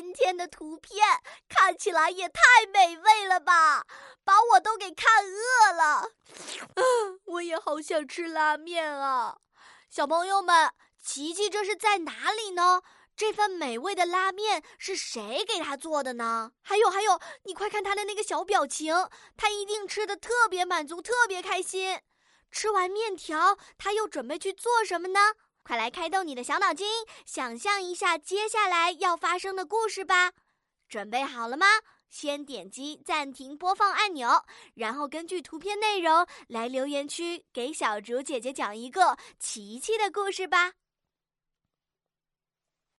今天的图片看起来也太美味了吧，把我都给看饿了。我也好想吃拉面啊！小朋友们，琪琪这是在哪里呢？这份美味的拉面是谁给他做的呢？还有还有，你快看他的那个小表情，他一定吃的特别满足，特别开心。吃完面条，他又准备去做什么呢？快来开动你的小脑筋，想象一下接下来要发生的故事吧！准备好了吗？先点击暂停播放按钮，然后根据图片内容来留言区给小竹姐姐讲一个奇奇的故事吧。